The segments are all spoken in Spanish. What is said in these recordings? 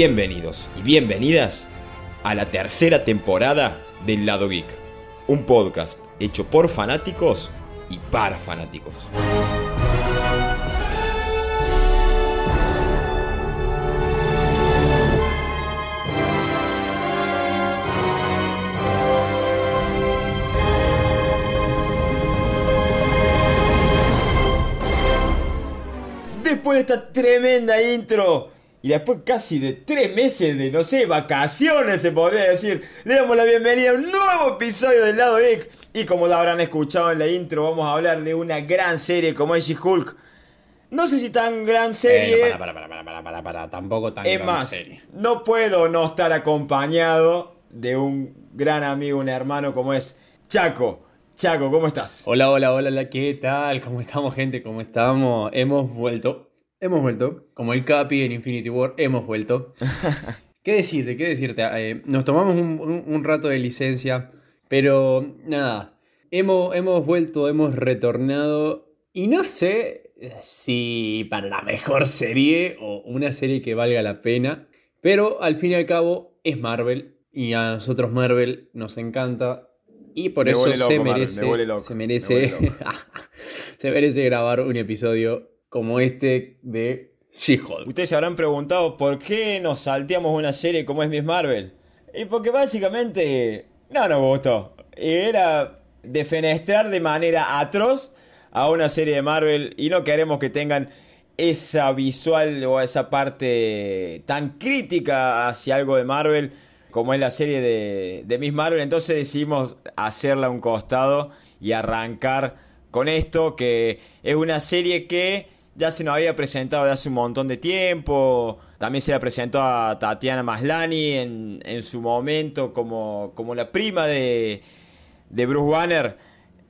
Bienvenidos y bienvenidas a la tercera temporada del Lado Geek, un podcast hecho por fanáticos y para fanáticos. Después de esta tremenda intro y después casi de tres meses de, no sé, vacaciones se podría decir, le damos la bienvenida a un nuevo episodio del lado Geek. Y como lo habrán escuchado en la intro, vamos a hablar de una gran serie como es Hulk. No sé si tan gran serie. Eh, para, para, para, para, para, para, tampoco tan es gran más, serie. no puedo no estar acompañado de un gran amigo, un hermano como es Chaco. Chaco, ¿cómo estás? Hola, hola, hola, hola, ¿qué tal? ¿Cómo estamos, gente? ¿Cómo estamos? Hemos vuelto. Hemos vuelto. Como el Capi en Infinity War, hemos vuelto. ¿Qué decirte? ¿Qué decirte? Eh, nos tomamos un, un- un rato de licencia, pero nada. Hemos, hemos vuelto, hemos retornado. Y no sé si para la mejor serie o una serie que valga la pena. Pero al fin y al cabo es Marvel. Y a nosotros Marvel nos encanta. Y por Me eso loco, se Marvel, merece, me vuelve loco, se me merece, se merece grabar un episodio como este de She-Hulk. Ustedes se habrán preguntado por qué nos salteamos una serie como es Miss Marvel. Y porque básicamente no nos gustó. Era defenestrar de manera atroz a una serie de Marvel y no queremos que tengan esa visual o esa parte tan crítica hacia algo de Marvel como es la serie de, de Miss Marvel. Entonces decidimos hacerla a un costado y arrancar con esto, que es una serie que ya se nos había presentado de hace un montón de tiempo. También se la presentó a Tatiana Maslani en, en su momento como, como la prima de, de Bruce Banner.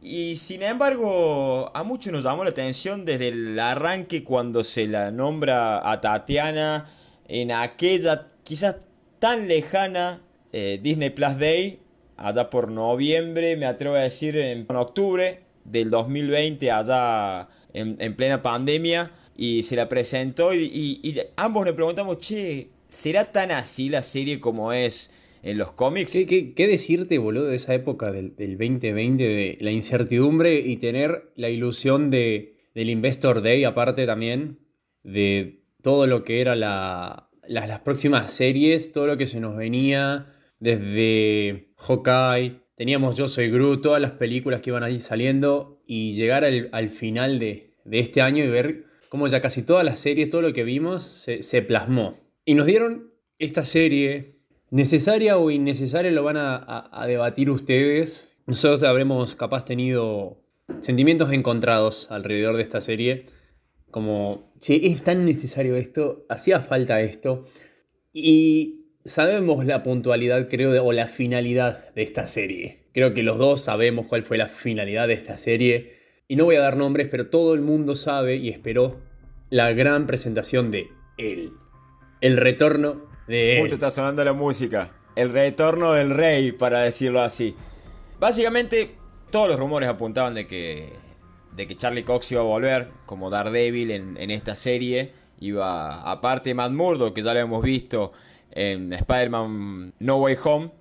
Y sin embargo, a muchos nos llamó la atención desde el arranque cuando se la nombra a Tatiana en aquella quizás tan lejana eh, Disney Plus Day, allá por noviembre, me atrevo a decir en octubre del 2020, allá en, en plena pandemia, y se la presentó y, ambos le preguntamos, che, ¿será tan así la serie como es en los cómics? ¿Qué, qué, qué decirte, boludo, de esa época del, del 2020, de la incertidumbre y tener la ilusión de, del Investor Day, aparte también, de todo lo que era la, las, las próximas series, todo lo que se nos venía desde Hawkeye, teníamos Yo Soy Groot, todas las películas que iban ahí saliendo y llegar al final de, de este año y ver cómo ya casi todas las series, todo lo que vimos, se, se plasmó. Y nos dieron esta serie, necesaria o innecesaria, lo van a, a- debatir ustedes. Nosotros habremos capaz tenido sentimientos encontrados alrededor de esta serie. Como, che, es tan necesario esto, hacía falta esto. Y sabemos la puntualidad, creo, o la finalidad de esta serie. Creo que los dos sabemos cuál fue la finalidad de esta serie. Y no voy a dar nombres, pero todo el mundo sabe y esperó la gran presentación de él. El retorno de él. Justo está sonando la música. El retorno del rey, para decirlo así. Básicamente, todos los rumores apuntaban de que, de que Charlie Cox iba a volver como Daredevil en, esta serie. Iba, aparte Matt Murdock, que ya lo hemos visto en Spider-Man No Way Home,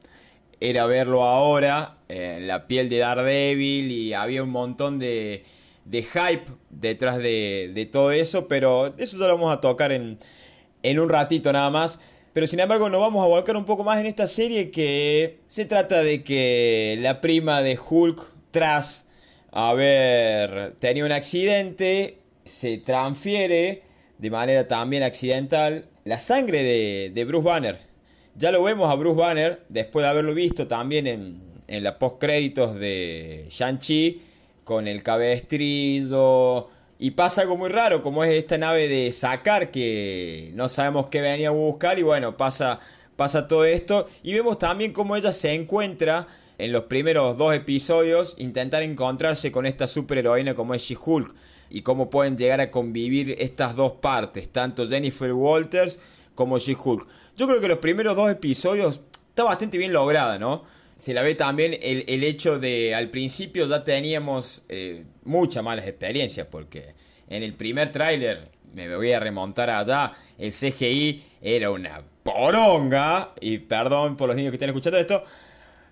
era verlo ahora en la piel de Daredevil y había un montón de, de hype detrás de, de todo eso, pero eso ya lo vamos a tocar en, en un ratito nada más. Pero sin embargo nos vamos a volcar un poco más en esta serie que se trata de que la prima de Hulk, tras haber tenido un accidente, se transfiere de manera también accidental la sangre de, de Bruce Banner. Ya lo vemos a Bruce Banner después de haberlo visto también en, en la post créditos de Shang-Chi con el cabestrillo. Y pasa algo muy raro, como es esta nave de sacar que no sabemos qué venía a buscar. Y bueno, pasa, pasa todo esto. Y vemos también cómo ella se encuentra en los primeros dos episodios, intentar encontrarse con esta superheroína como es She-Hulk. Y cómo pueden llegar a convivir estas dos partes, tanto Jennifer Walters como She-Hulk. Yo creo que los primeros dos episodios está bastante bien lograda, ¿no? Se la ve también el, el hecho de al principio ya teníamos eh, muchas malas experiencias porque en el primer tráiler me voy a remontar allá, el CGI era una poronga, y perdón por los niños que están escuchando esto,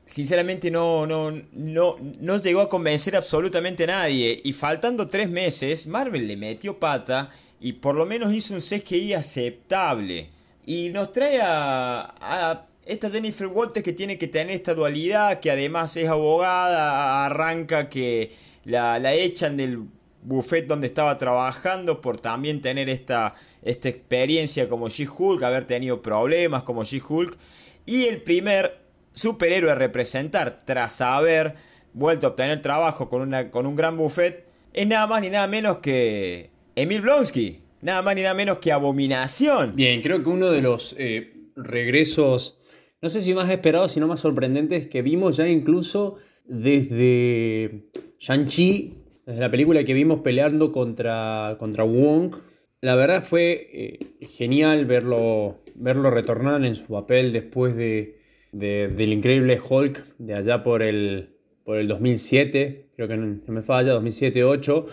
sinceramente no, no, no, no llegó a convencer absolutamente a nadie. Y faltando tres meses, Marvel le metió pata y por lo menos hizo un CGI aceptable. Y nos trae a, esta Jennifer Walters que tiene que tener esta dualidad, que además es abogada, arranca que la, la echan del buffet donde estaba trabajando por también tener esta, esta experiencia como She-Hulk, haber tenido problemas como She-Hulk. Y el primer superhéroe a representar tras haber vuelto a obtener trabajo con, una, con un gran buffet es nada más ni nada menos que Emil Blonsky. Nada más ni nada menos que Abominación. Bien, creo que uno de los eh, regresos, no sé si más esperados, sino más sorprendentes que vimos ya incluso desde Shang-Chi, desde la película que vimos peleando contra, contra Wong. La verdad fue eh, genial verlo, verlo retornar en su papel después de, del increíble Hulk de allá por el, por el 2007, creo que no, me falla, 2007-2008.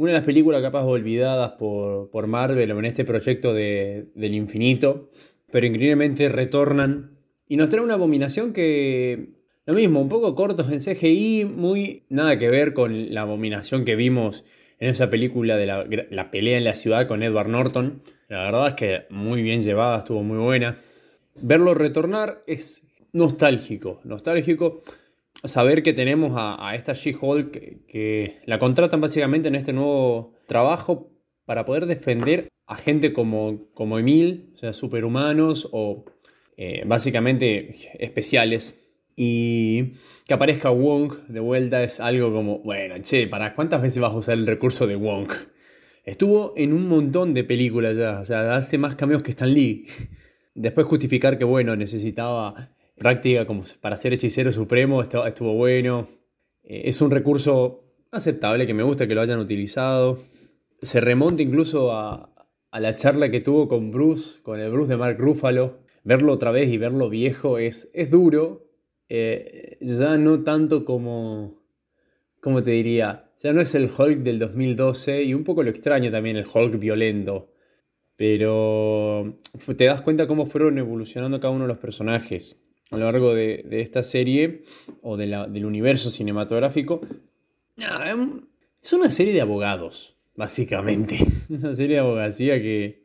Una de las películas capaz olvidadas por, por Marvel en este proyecto de, del infinito, pero increíblemente retornan y nos trae una abominación que, lo mismo, un poco cortos en CGI, muy nada que ver con la abominación que vimos en esa película de la, la pelea en la ciudad con Edward Norton. La verdad es que muy bien llevada, estuvo muy buena. Verlo retornar es nostálgico, nostálgico saber que tenemos a, esta She-Hulk que, la contratan básicamente en este nuevo trabajo para poder defender a gente como, como Emil, o sea, superhumanos o eh, básicamente especiales. Y que aparezca Wong de vuelta es algo como, bueno, che, ¿para cuántas veces vas a usar el recurso de Wong? Estuvo en un montón de películas ya, o sea, hace más cambios que Stan Lee. Después justificar que, bueno, necesitaba práctica como para ser hechicero supremo estuvo bueno. Eh, es un recurso aceptable que me gusta que lo hayan utilizado. Se remonta incluso a, la charla que tuvo con Bruce, con el Bruce de Mark Ruffalo. Verlo otra vez y verlo viejo es, es duro. Eh, ya no tanto como, como te diría, ya no es el Hulk del 2012 y un poco lo extraño también el Hulk violento. Pero te das cuenta cómo fueron evolucionando cada uno de los personajes a lo largo de, esta serie o del universo cinematográfico. es una serie de abogados, básicamente. Es una serie de abogacía que,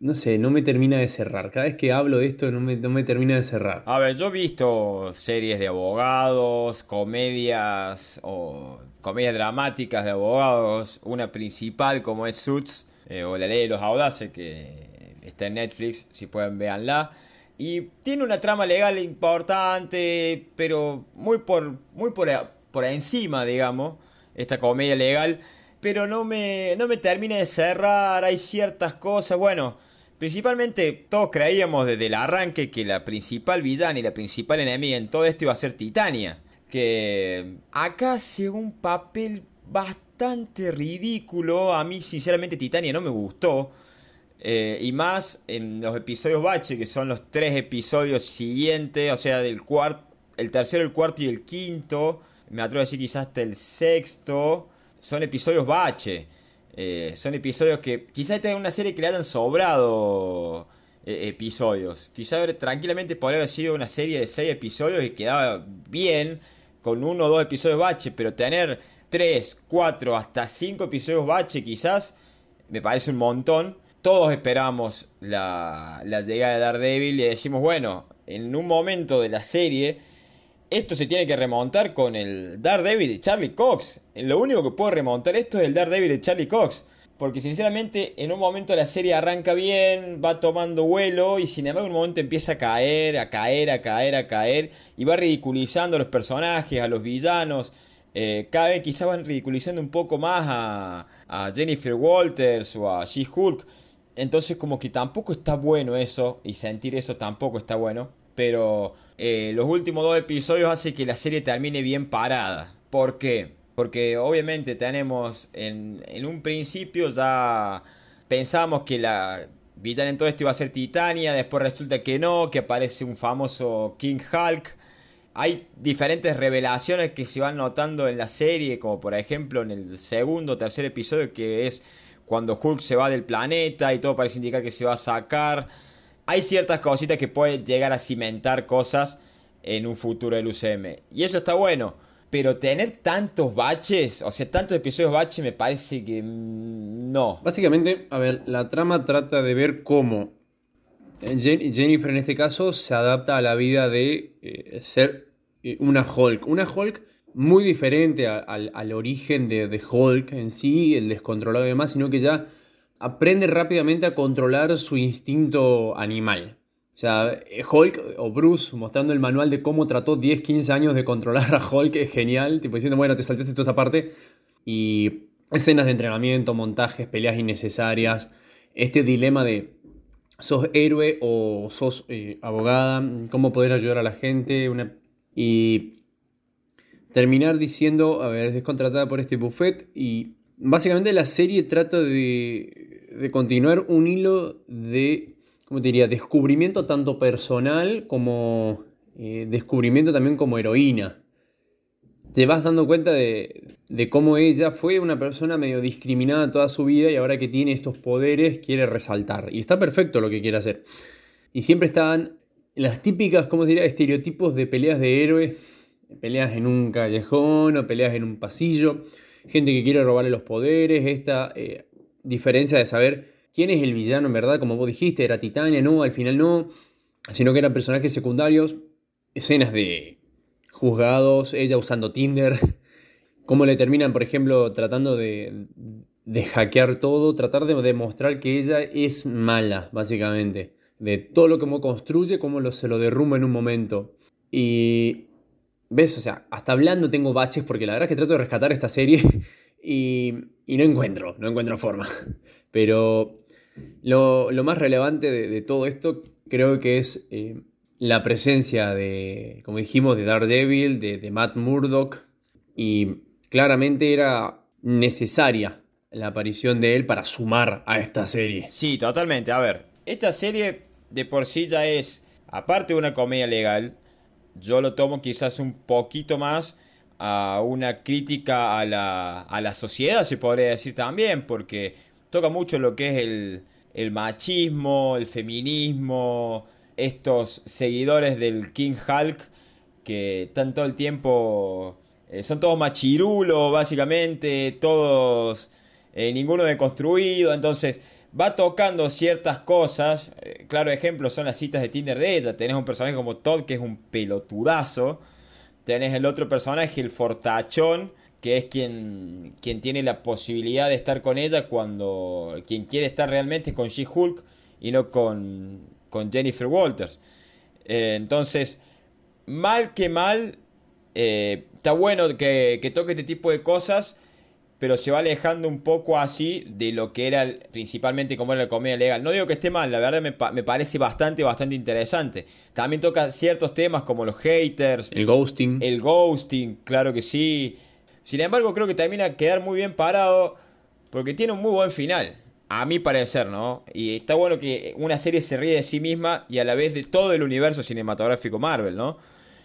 no sé, no me termina de cerrar. Cada vez que hablo de esto no me, no me termina de cerrar. A ver, yo he visto series de abogados, comedias o comedias dramáticas de abogados. Una principal como es Suits eh, o La Ley de los Audaces que está en Netflix, si pueden véanla. Y tiene una trama legal importante, pero muy por, muy por, por encima, digamos, esta comedia legal. Pero no me, no me termina de cerrar, hay ciertas cosas, bueno, principalmente todos creíamos desde el arranque que la principal villana y la principal enemiga en todo esto iba a ser Titania. Que acá hace un papel bastante ridículo, a mí sinceramente Titania no me gustó. Eh, y más en los episodios bache, que son los tres episodios siguientes, o sea, del cuarto, el tercero, el cuarto y el quinto, me atrevo a decir quizás hasta el sexto, son episodios bache. Eh, son episodios que quizás esta es una serie que le hayan sobrado eh, episodios. Quizás tranquilamente podría haber sido una serie de seis episodios y quedaba bien con uno o dos episodios bache, pero tener tres, cuatro, hasta cinco episodios bache quizás me parece un montón todos esperamos la, llegada de Daredevil y decimos, bueno, en un momento de la serie, esto se tiene que remontar con el Daredevil de Charlie Cox. Lo único que puede remontar esto es el Daredevil de Charlie Cox. Porque sinceramente en un momento la serie arranca bien, va tomando vuelo y sin embargo en un momento empieza a caer, a caer, a caer, a caer y va ridiculizando a los personajes, a los villanos. Eh, cada vez quizás van ridiculizando un poco más a, a Jennifer Walters o a She-Hulk. Entonces como que tampoco está bueno eso y sentir eso tampoco está bueno. Pero eh, los últimos dos episodios hace que la serie termine bien parada. ¿Por qué? Porque obviamente tenemos en, en un principio ya pensamos que la villana en todo esto iba a ser Titania, después resulta que no, que aparece un famoso King Hulk. Hay diferentes revelaciones que se van notando en la serie, como por ejemplo en el segundo o tercer episodio, que es cuando Hulk se va del planeta y todo parece indicar que se va a sacar. Hay ciertas cositas que pueden llegar a cimentar cosas en un futuro del UCM. Y eso está bueno. Pero tener tantos baches, o sea, tantos episodios baches, me parece que mm, no. Básicamente, a ver, la trama trata de ver cómo eh, Jennifer en este caso se adapta a la vida de eh, ser eh, una Hulk. Una Hulk muy diferente al origen de, de, Hulk en sí, el descontrolado y demás, sino que ya aprende rápidamente a controlar su instinto animal. O sea, Hulk o Bruce mostrando el manual de cómo trató 10, 15 años de controlar a Hulk es genial, tipo diciendo, bueno, te saltaste toda esta parte. Y escenas de entrenamiento, montajes, peleas innecesarias, este dilema de sos héroe o sos eh, abogada, cómo poder ayudar a la gente. Y terminar diciendo, a ver, es contratada por este buffet y básicamente la serie trata de, de continuar un hilo de ¿cómo te diría? Descubrimiento tanto personal como eh, descubrimiento también como heroína. Te vas dando cuenta de, de, cómo ella fue una persona medio discriminada toda su vida y ahora que tiene estos poderes quiere resaltar. Y está perfecto lo que quiere hacer. Y siempre están las típicas, ¿cómo se diría? Estereotipos de peleas de héroe. Peleas en un callejón o peleas en un pasillo. Gente que quiere robarle los poderes. Esta eh, diferencia de saber quién es el villano en verdad, como vos dijiste, era Titania, no, al final no, sino que eran personajes secundarios, escenas de juzgados, ella usando Tinder, cómo le terminan, por ejemplo, tratando de, de hackear todo, tratar de demostrar que ella es mala, básicamente, de todo lo que construye, cómo se lo derrumba en un momento. Y ves, o sea, hasta hablando tengo baches porque la verdad es que trato de rescatar esta serie y, y no encuentro, no encuentro forma. Pero lo, más relevante de, todo esto creo que es eh, la presencia de, como dijimos, de Daredevil, de, de Matt Murdock, y claramente era necesaria la aparición de él para sumar a esta serie. Sí, totalmente. A ver, esta serie de por sí ya es, aparte de una comedia legal, yo lo tomo quizás un poquito más a una crítica a la, a la sociedad, se podría decir también, porque toca mucho lo que es el, machismo, el feminismo, estos seguidores del King Hulk que están todo el tiempo, eh, son todos machirulos básicamente, todos, eh, ninguno deconstruido, entonces va tocando ciertas cosas, eh, claro ejemplo son las citas de Tinder de ella, tenés un personaje como Todd que es un pelotudazo, tenés el otro personaje, el fortachón, que es quien, quien tiene la posibilidad de estar con ella cuando quien quiere estar realmente con She-Hulk y no con, con Jennifer Walters. Eh, entonces, mal que mal, eh, está bueno que, que, toque este tipo de cosas, pero se va alejando un poco así de lo que era principalmente como era la comedia legal. No digo que esté mal, la verdad me, me parece bastante, bastante interesante. También toca ciertos temas como los haters. El ghosting. El ghosting, claro que sí. Sin embargo, creo que termina a quedar muy bien parado porque tiene un muy buen final. A mi parecer, ¿no? Y está bueno que una serie se ríe de sí misma y a la vez de todo el universo cinematográfico Marvel, ¿no?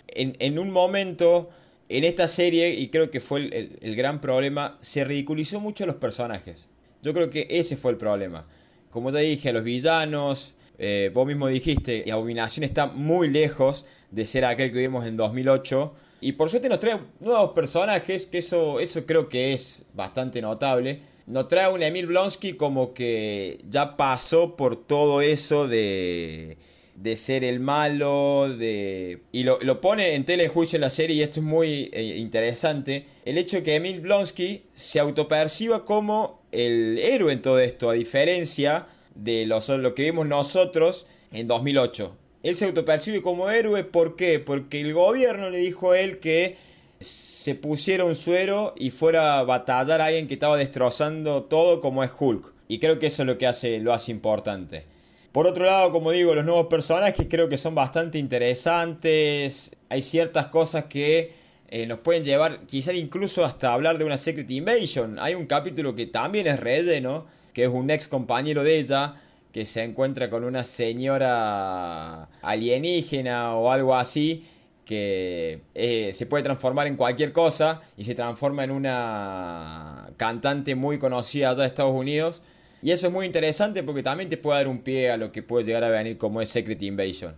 En, un momento, en esta serie, y creo que fue el, gran problema, se ridiculizó mucho a los personajes. Yo creo que ese fue el problema. Como ya dije, a los villanos, eh, vos mismo dijiste, y Abominación está muy lejos de ser aquel que vimos en 2008 y por suerte nos trae nuevos personajes, que eso, eso creo que es bastante notable. Nos trae un Emil Blonsky como que ya pasó por todo eso de, de ser el malo, de... Y lo, pone en telejuicio en la serie y esto es muy eh, interesante. El hecho de que Emil Blonsky se autoperciba como el héroe en todo esto, a diferencia de lo que vimos nosotros en 2008. Él se autopercibe como héroe, ¿por qué? Porque el gobierno le dijo a él que se pusiera un suero y fuera a batallar a alguien que estaba destrozando todo como es Hulk. Y creo que eso es lo que hace, lo hace importante. Por otro lado, como digo, los nuevos personajes creo que son bastante interesantes. Hay ciertas cosas que eh, nos pueden llevar quizás incluso hasta hablar de una Secret Invasion. Hay un capítulo que también es relleno, que es un ex compañero de ella, que se encuentra con una señora alienígena o algo así, que eh, se puede transformar en cualquier cosa y se transforma en una cantante muy conocida allá de Estados Unidos. Y eso es muy interesante porque también te puede dar un pie a lo que puede llegar a venir como es Secret Invasion.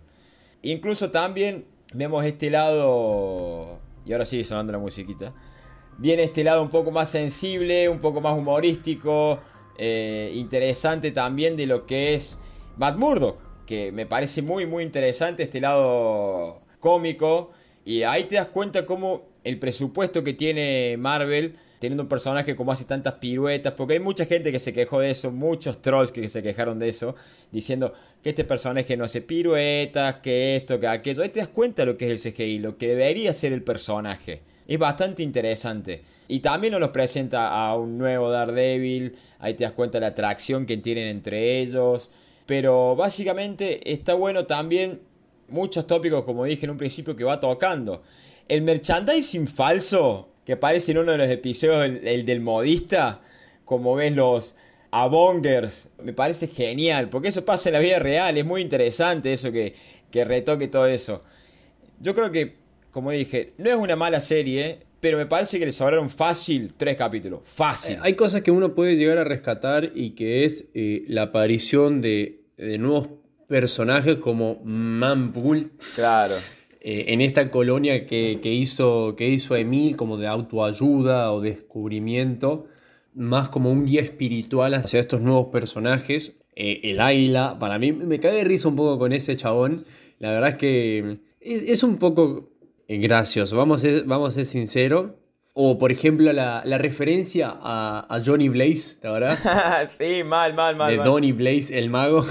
Incluso también vemos este lado, y ahora sigue sonando la musiquita, viene este lado un poco más sensible, un poco más humorístico, eh, interesante también de lo que es Matt Murdock, que me parece muy muy interesante este lado cómico. Y ahí te das cuenta cómo el presupuesto que tiene Marvel, teniendo un personaje como hace tantas piruetas, porque hay mucha gente que se quejó de eso, muchos trolls que se quejaron de eso, diciendo que este personaje no hace piruetas, que esto, que aquello. Ahí te das cuenta lo que es el CGI, lo que debería ser el personaje. Es bastante interesante. Y también nos los presenta a un nuevo Daredevil. Ahí te das cuenta la atracción que tienen entre ellos. Pero básicamente está bueno también muchos tópicos, como dije en un principio, que va tocando. El merchandising falso, que aparece en uno de los episodios, el, del modista, como ves los abongers, me parece genial, porque eso pasa en la vida real, es muy interesante eso que, que retoque todo eso. Yo creo que, como dije, no es una mala serie, pero me parece que le sobraron fácil tres capítulos. Fácil. Hay cosas que uno puede llegar a rescatar y que es eh, la aparición de, de nuevos personajes como Manpool. Claro. Eh, en esta colonia que, hizo, que hizo Emil como de autoayuda o descubrimiento, más como un guía espiritual hacia estos nuevos personajes. Eh, el Águila, para mí me cae de risa un poco con ese chabón. La verdad es que es, un poco gracioso, vamos a ser, vamos a ser sinceros. O, por ejemplo, la, referencia a, Johnny Blaze, ¿te acuerdas? sí, mal, mal, mal. De Donny Blaze, el mago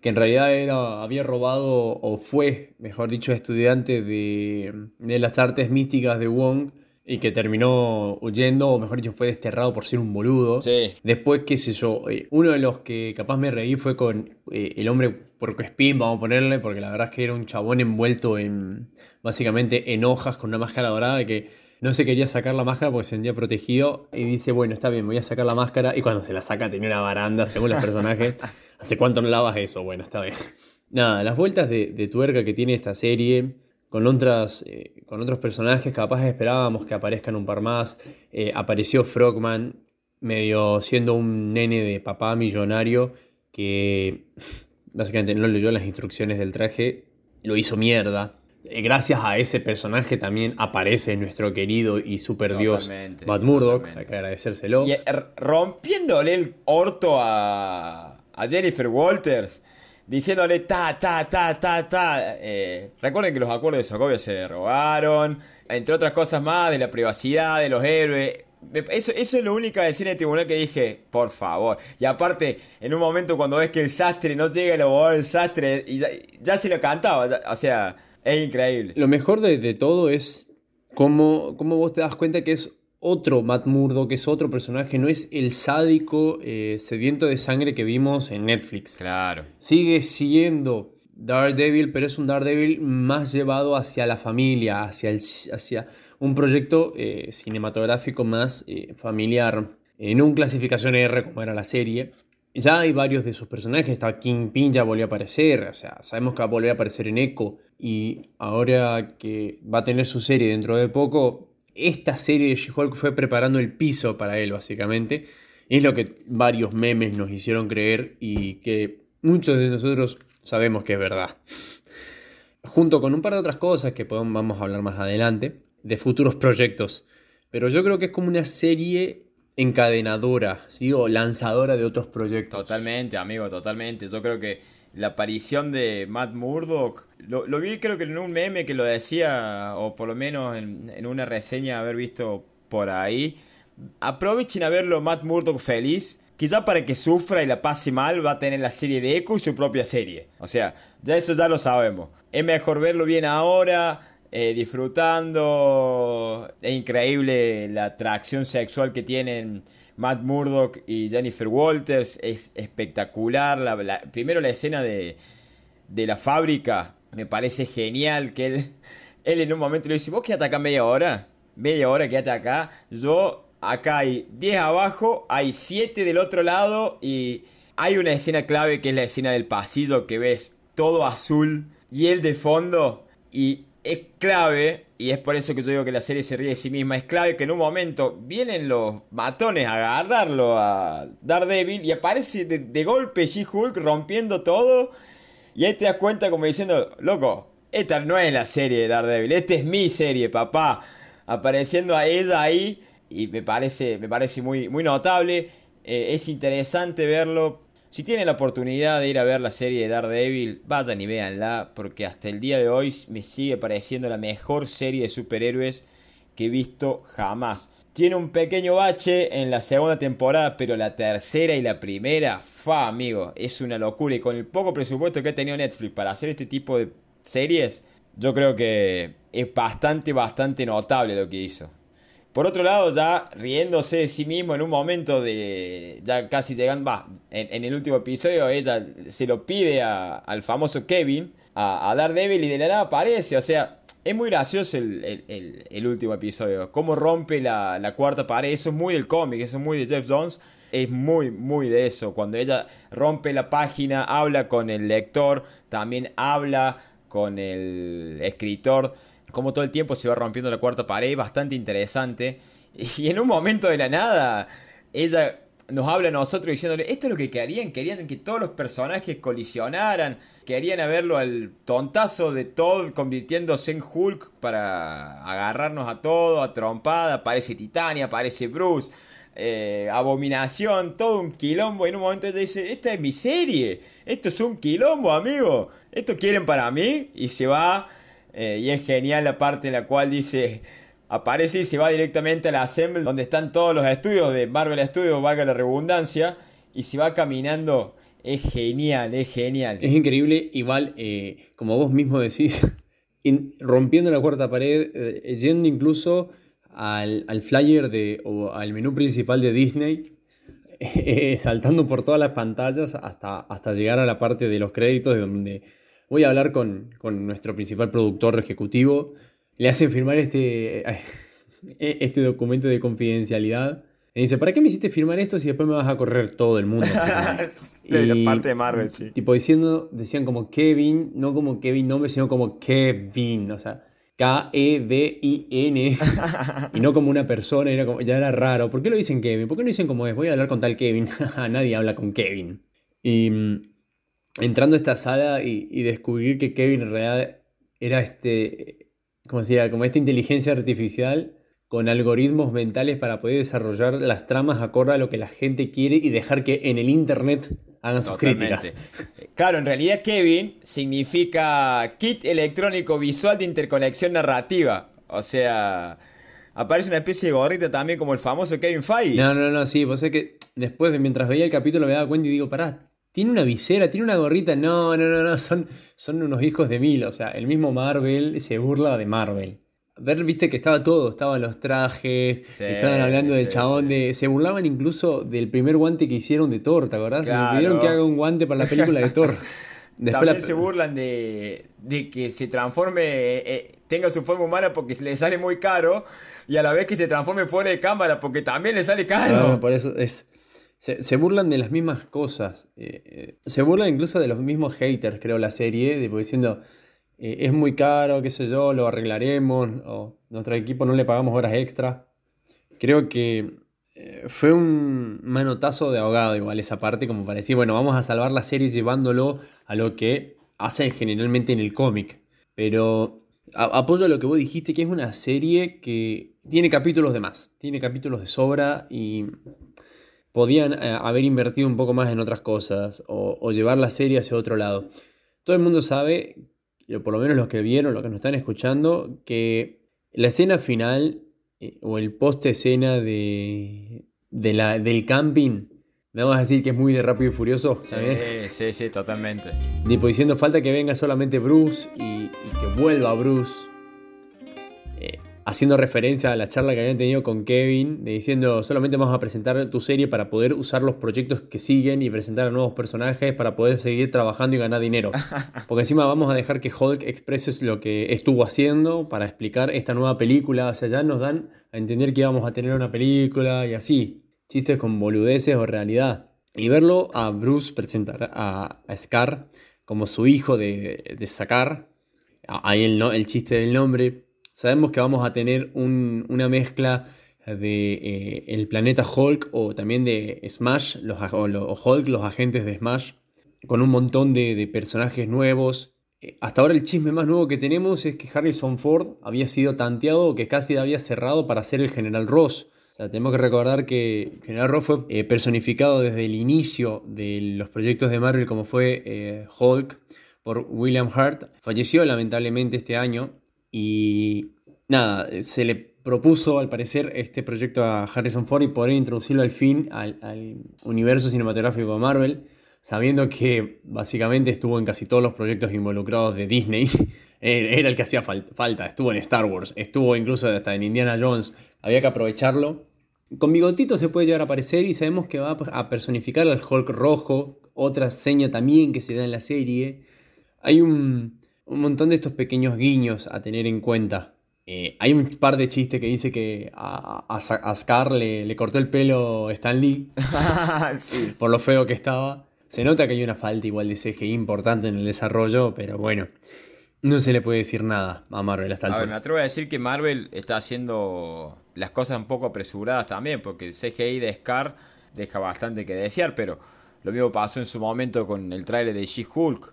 que en realidad era, había robado o fue, mejor dicho, estudiante de, las artes místicas de Wong y que terminó huyendo, o mejor dicho, fue desterrado por ser un boludo. Sí. Después, qué sé yo, eh, uno de los que capaz me reí fue con eh, el hombre porco spin, vamos a ponerle, porque la verdad es que era un chabón envuelto en, básicamente, en hojas con una máscara dorada que no se quería sacar la máscara porque se sentía protegido y dice, bueno, está bien, voy a sacar la máscara y cuando se la saca tenía una baranda, según los personajes. ¿Hace cuánto no lavas eso? Bueno, está bien. Nada, las vueltas de, tuerca que tiene esta serie, con, otras, eh, con otros personajes, capaz esperábamos que aparezcan un par más. Eh, apareció Frogman, medio siendo un nene de papá millonario que básicamente no leyó las instrucciones del traje, lo hizo mierda. Eh, gracias a ese personaje también aparece nuestro querido y super dios Matt Murdock, hay que agradecérselo. Y rompiéndole el orto a a Jennifer Walters diciéndole ta, ta, ta, ta, ta. Eh, recuerden que los acuerdos de Sokovia se derrogaron, entre otras cosas más, de la privacidad de los héroes. Eso, eso es lo único de cine de tribunal que dije, por favor. Y aparte, en un momento cuando ves que el sastre no llega el abogado del sastre, y ya, se lo cantaba, o sea, es increíble. Lo mejor de, todo es cómo, cómo vos te das cuenta que es otro Matt Murdock, que es otro personaje, no es el sádico eh, sediento de sangre que vimos en Netflix. Claro. Sigue siendo Daredevil, pero es un Daredevil más llevado hacia la familia, hacia, el, hacia un proyecto eh, cinematográfico más eh, familiar. En un clasificación R como era la serie. Ya hay varios de sus personajes, está Kingpin ya volvió a aparecer, o sea, sabemos que va a volver a aparecer en Echo y ahora que va a tener su serie dentro de poco, esta serie de She-Hulk fue preparando el piso para él, básicamente. Es lo que varios memes nos hicieron creer y que muchos de nosotros sabemos que es verdad. Junto con un par de otras cosas que vamos a hablar más adelante, de futuros proyectos. Pero yo creo que es como una serie encadenadora, ¿sí? o lanzadora de otros proyectos. Totalmente, amigo, totalmente. Yo creo que la aparición de Matt Murdock. Lo, vi creo que en un meme que lo decía, o por lo menos en, una reseña haber visto por ahí. Aprovechen a verlo Matt Murdock feliz. Quizá para que sufra y la pase mal va a tener la serie de Echo y su propia serie. O sea, ya eso ya lo sabemos. Es mejor verlo bien ahora, eh, disfrutando. Es increíble la atracción sexual que tienen Matt Murdock y Jennifer Walters es espectacular. La, primero la escena de, la fábrica me parece genial que él, él en un momento le dice, vos quédate acá media hora, media hora quédate acá, yo acá hay 10 abajo, hay 7 del otro lado y hay una escena clave que es la escena del pasillo que ves todo azul y él de fondo y es clave, y es por eso que yo digo que la serie se ríe de sí misma, es clave que en un momento vienen los matones a agarrarlo a Daredevil y aparece de, golpe She-Hulk rompiendo todo. Y ahí te das cuenta como diciendo, loco, esta no es la serie de Daredevil, esta es mi serie, papá. Apareciendo a ella ahí y me parece, me parece muy, muy notable. Eh, es interesante verlo si tienen la oportunidad de ir a ver la serie de Daredevil, vayan y véanla, porque hasta el día de hoy me sigue pareciendo la mejor serie de superhéroes que he visto jamás. Tiene un pequeño bache en la segunda temporada, pero la tercera y la primera, fa amigo, es una locura. Y con el poco presupuesto que ha tenido Netflix para hacer este tipo de series, yo creo que es bastante, bastante notable lo que hizo. Por otro lado, ya riéndose de sí mismo en un momento de. Ya casi llegando. Va, en, el último episodio, ella se lo pide al famoso Kevin, a, a Daredevil, y de la nada aparece. O sea, es muy gracioso el, último episodio. Cómo rompe la, cuarta pared. Eso es muy del cómic, eso es muy de Jeff Jones. Es muy, muy de eso. Cuando ella rompe la página, habla con el lector, también habla con el escritor como todo el tiempo se va rompiendo la cuarta pared, bastante interesante. Y en un momento de la nada, ella nos habla a nosotros diciéndole, esto es lo que querían, querían que todos los personajes colisionaran, querían verlo al tontazo de Todd convirtiéndose en Hulk para agarrarnos a todo, a trompada, aparece Titania, aparece Bruce, eh, Abominación, todo un quilombo, y en un momento ella dice, esta es mi serie, esto es un quilombo, amigo, esto quieren para mí, y se va eh, y es genial la parte en la cual dice, aparece y se va directamente a la Assemble, donde están todos los estudios de Marvel Studios, valga la redundancia, y se va caminando. Es genial, es genial. Es increíble, igual, eh, como vos mismo decís, rompiendo la cuarta pared, eh, yendo incluso al, flyer de, o al menú principal de Disney, saltando por todas las pantallas hasta, hasta llegar a la parte de los créditos, de donde voy a hablar con, nuestro principal productor ejecutivo, le hacen firmar este, este documento de confidencialidad. Y dice, ¿para qué me hiciste firmar esto si después me vas a correr todo el mundo? de la parte de Marvel, sí. Tipo diciendo, decían como Kevin, no como Kevin nombre, sino como Kevin, o sea, K-E-V-I-N. y no como una persona, era como, ya era raro. ¿Por qué lo dicen Kevin? ¿Por qué no dicen como es? Voy a hablar con tal Kevin. Nadie habla con Kevin. Y mm, entrando a esta sala y, descubrir que Kevin en realidad era este, como decía, como esta inteligencia artificial con algoritmos mentales para poder desarrollar las tramas acorde a lo que la gente quiere y dejar que en el internet hagan sus críticas. Claro, en realidad Kevin significa kit electrónico visual de interconexión narrativa. O sea, aparece una especie de gorrita también como el famoso Kevin Feige. No, no, no, sí, vos sé que después de mientras veía el capítulo me daba cuenta y digo, pará, tiene una visera, tiene una gorrita. No, no, no, no. Son, son unos hijos de mil. O sea, el mismo Marvel se burla de Marvel. Ver, viste que estaba todo, estaban los trajes, estaban hablando del chabón de. Se burlaban incluso del primer guante que hicieron de Thor, ¿te acordás? Me pidieron que haga un guante para la película de Thor. También se burlan de, de que se transforme, eh, tenga su forma humana porque le sale muy caro y a la vez que se transforme fuera de cámara porque también le sale caro. por eso es se, burlan de las mismas cosas. Eh, eh, se burlan incluso de los mismos haters, creo, la serie, de, diciendo, eh, es muy caro, qué sé yo, lo arreglaremos, o nuestro equipo no le pagamos horas extra. Creo que fue un manotazo de ahogado igual esa parte, como para decir, bueno, vamos a salvar la serie llevándolo a lo que hacen generalmente en el cómic. Pero apoyo a lo que vos dijiste, que es una serie que tiene capítulos de más, tiene capítulos de sobra y podían eh, haber invertido un poco más en otras cosas o, llevar la serie hacia otro lado. Todo el mundo sabe, por lo menos los que vieron, los que nos están escuchando, que la escena final eh, o el post escena de, la, del camping, vamos a decir que es muy de rápido y furioso. Sí, sí, sí, totalmente. Tipo diciendo falta que venga solamente Bruce y, y que vuelva Bruce haciendo referencia a la charla que habían tenido con Kevin, de diciendo solamente vamos a presentar tu serie para poder usar los proyectos que siguen y presentar a nuevos personajes para poder seguir trabajando y ganar dinero. Porque encima vamos a dejar que Hulk exprese lo que estuvo haciendo para explicar esta nueva película. O sea, ya nos dan a entender que íbamos a tener una película y así. Chistes con boludeces o realidad. Y verlo a Bruce presentar a, Scar como su hijo de, de Sakar ahí el, el chiste del nombre. Sabemos que vamos a tener una mezcla de eh, el planeta Hulk o también de Smash, los, o, Hulk, los agentes de Smash, con un montón de, personajes nuevos. Eh, hasta ahora el chisme más nuevo que tenemos es que Harrison Ford había sido tanteado, que casi había cerrado para ser el General Ross. Tenemos que recordar que General Ross fue eh, personificado desde el inicio de los proyectos de Marvel como fue Hulk por William Hurt. Falleció lamentablemente este año y nada, se le propuso al parecer este proyecto a Harrison Ford y poder introducirlo al fin al, universo cinematográfico de Marvel, sabiendo que básicamente estuvo en casi todos los proyectos involucrados de Disney. Era el que hacía falta, estuvo en Star Wars, estuvo incluso hasta en Indiana Jones, había que aprovecharlo. Con bigotito se puede llegar a aparecer y sabemos que va a personificar al Hulk rojo, otra seña también que se da en la serie. Hay un, un montón de estos pequeños guiños a tener en cuenta. Eh, hay un par de chistes que dice que a, Scar le, cortó el pelo Stan Lee por lo feo que estaba. Se nota que hay una falta igual de CGI importante en el desarrollo, pero bueno, no se le puede decir nada a Marvel hasta el A ver, me atrevo a decir que Marvel está haciendo las cosas un poco apresuradas también, porque el CGI de Scar deja bastante que desear, pero lo mismo pasó en su momento con el trailer de She-Hulk.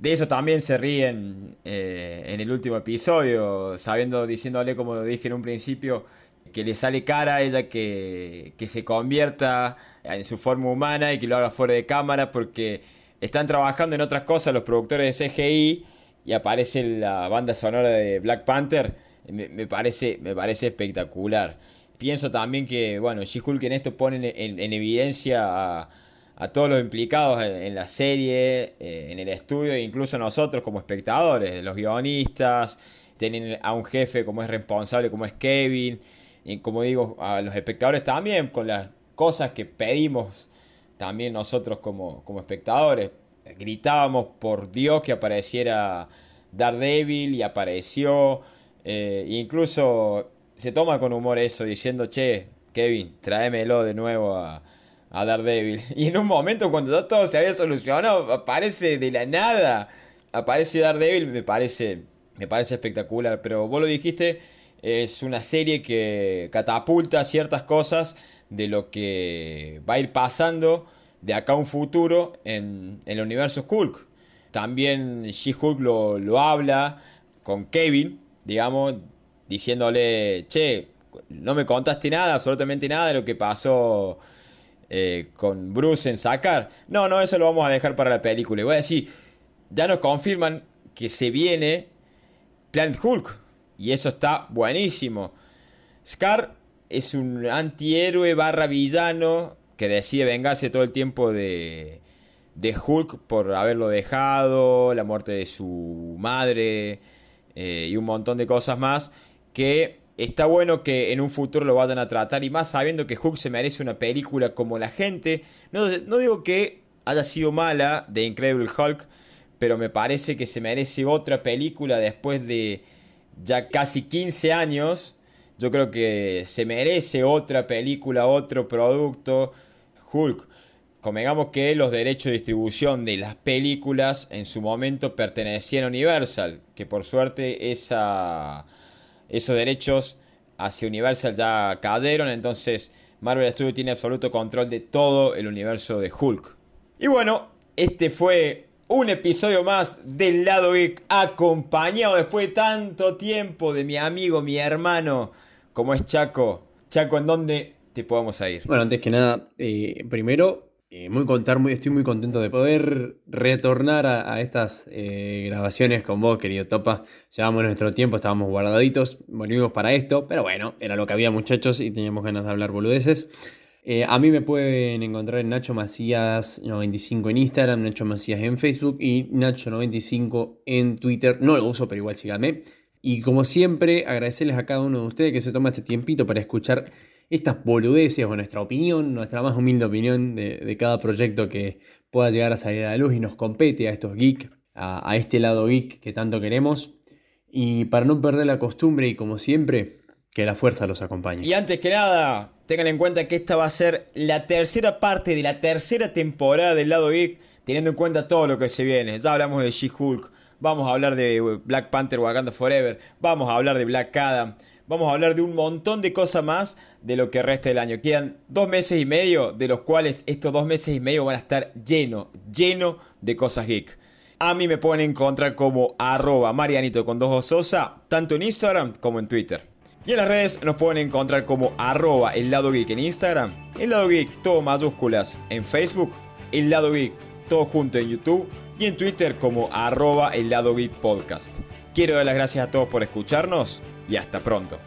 De eso también se ríen eh, en el último episodio, sabiendo, diciéndole, como dije en un principio, que le sale cara a ella que, que se convierta en su forma humana y que lo haga fuera de cámara porque están trabajando en otras cosas los productores de CGI y aparece la banda sonora de Black Panther. Me, parece, me parece espectacular. Pienso también que, bueno, She-Hulk en esto pone en evidencia a a todos los implicados en, la serie, eh, en el estudio, incluso nosotros como espectadores, los guionistas, tienen a un jefe como es responsable, como es Kevin, y como digo, a los espectadores también, con las cosas que pedimos también nosotros como, como espectadores. Gritábamos por Dios que apareciera Daredevil y apareció. Eh, incluso se toma con humor eso, diciendo, che, Kevin, tráemelo de nuevo a, a Daredevil. Y en un momento cuando ya todo se había solucionado, aparece de la nada. Aparece Daredevil, me parece, me parece espectacular. Pero vos lo dijiste, es una serie que catapulta ciertas cosas de lo que va a ir pasando de acá a un futuro en, el universo Hulk. También She-Hulk lo, lo habla con Kevin, digamos, diciéndole, che, no me contaste nada, absolutamente nada de lo que pasó eh, con Bruce en sacar. No, no, eso lo vamos a dejar para la película. Y voy a decir, ya nos confirman que se viene Planet Hulk. Y eso está buenísimo. Scar es un antihéroe barra villano que decide vengarse todo el tiempo de, de Hulk por haberlo dejado, la muerte de su madre eh, y un montón de cosas más que Está bueno que en un futuro lo vayan a tratar y más sabiendo que Hulk se merece una película como la gente. No, no digo que haya sido mala de Incredible Hulk, pero me parece que se merece otra película después de ya casi 15 años. Yo creo que se merece otra película, otro producto. Hulk. Convengamos que los derechos de distribución de las películas en su momento pertenecían a Universal, que por suerte esa esos derechos hacia Universal ya cayeron, entonces Marvel Studios tiene absoluto control de todo el universo de Hulk. Y bueno, este fue un episodio más del lado geek acompañado después de tanto tiempo de mi amigo, mi hermano, como es Chaco. Chaco, ¿en dónde te podemos ir? Bueno, antes que nada, eh, primero eh, muy contar, muy, estoy muy contento de poder retornar a, estas eh, grabaciones con vos, querido Topa. Llevamos nuestro tiempo, estábamos guardaditos, volvimos para esto, pero bueno, era lo que había muchachos y teníamos ganas de hablar boludeces. Eh, a mí me pueden encontrar en Nacho Macías 95 en Instagram, Nacho Macías en Facebook y Nacho 95 en Twitter. No lo uso, pero igual síganme. Y como siempre, agradecerles a cada uno de ustedes que se toma este tiempito para escuchar estas boludeces o nuestra opinión, nuestra más humilde opinión de, cada proyecto que pueda llegar a salir a la luz y nos compete a estos geeks, a, este lado geek que tanto queremos. Y para no perder la costumbre y como siempre, que la fuerza los acompañe. Y antes que nada, tengan en cuenta que esta va a ser la tercera parte de la tercera temporada del lado geek, teniendo en cuenta todo lo que se viene. Ya hablamos de She-Hulk, vamos a hablar de Black Panther Wakanda Forever, vamos a hablar de Black Adam, vamos a hablar de un montón de cosas más de lo que resta del año. Quedan dos meses y medio, de los cuales estos dos meses y medio van a estar lleno, lleno de cosas geek. A mí me pueden encontrar como arroba marianito con dos sosa, tanto en Instagram como en Twitter. Y en las redes nos pueden encontrar como arroba el lado geek en Instagram, el lado geek todo mayúsculas en Facebook, el lado geek todo junto en YouTube y en Twitter como arroba el lado geek podcast. Quiero dar las gracias a todos por escucharnos y hasta pronto.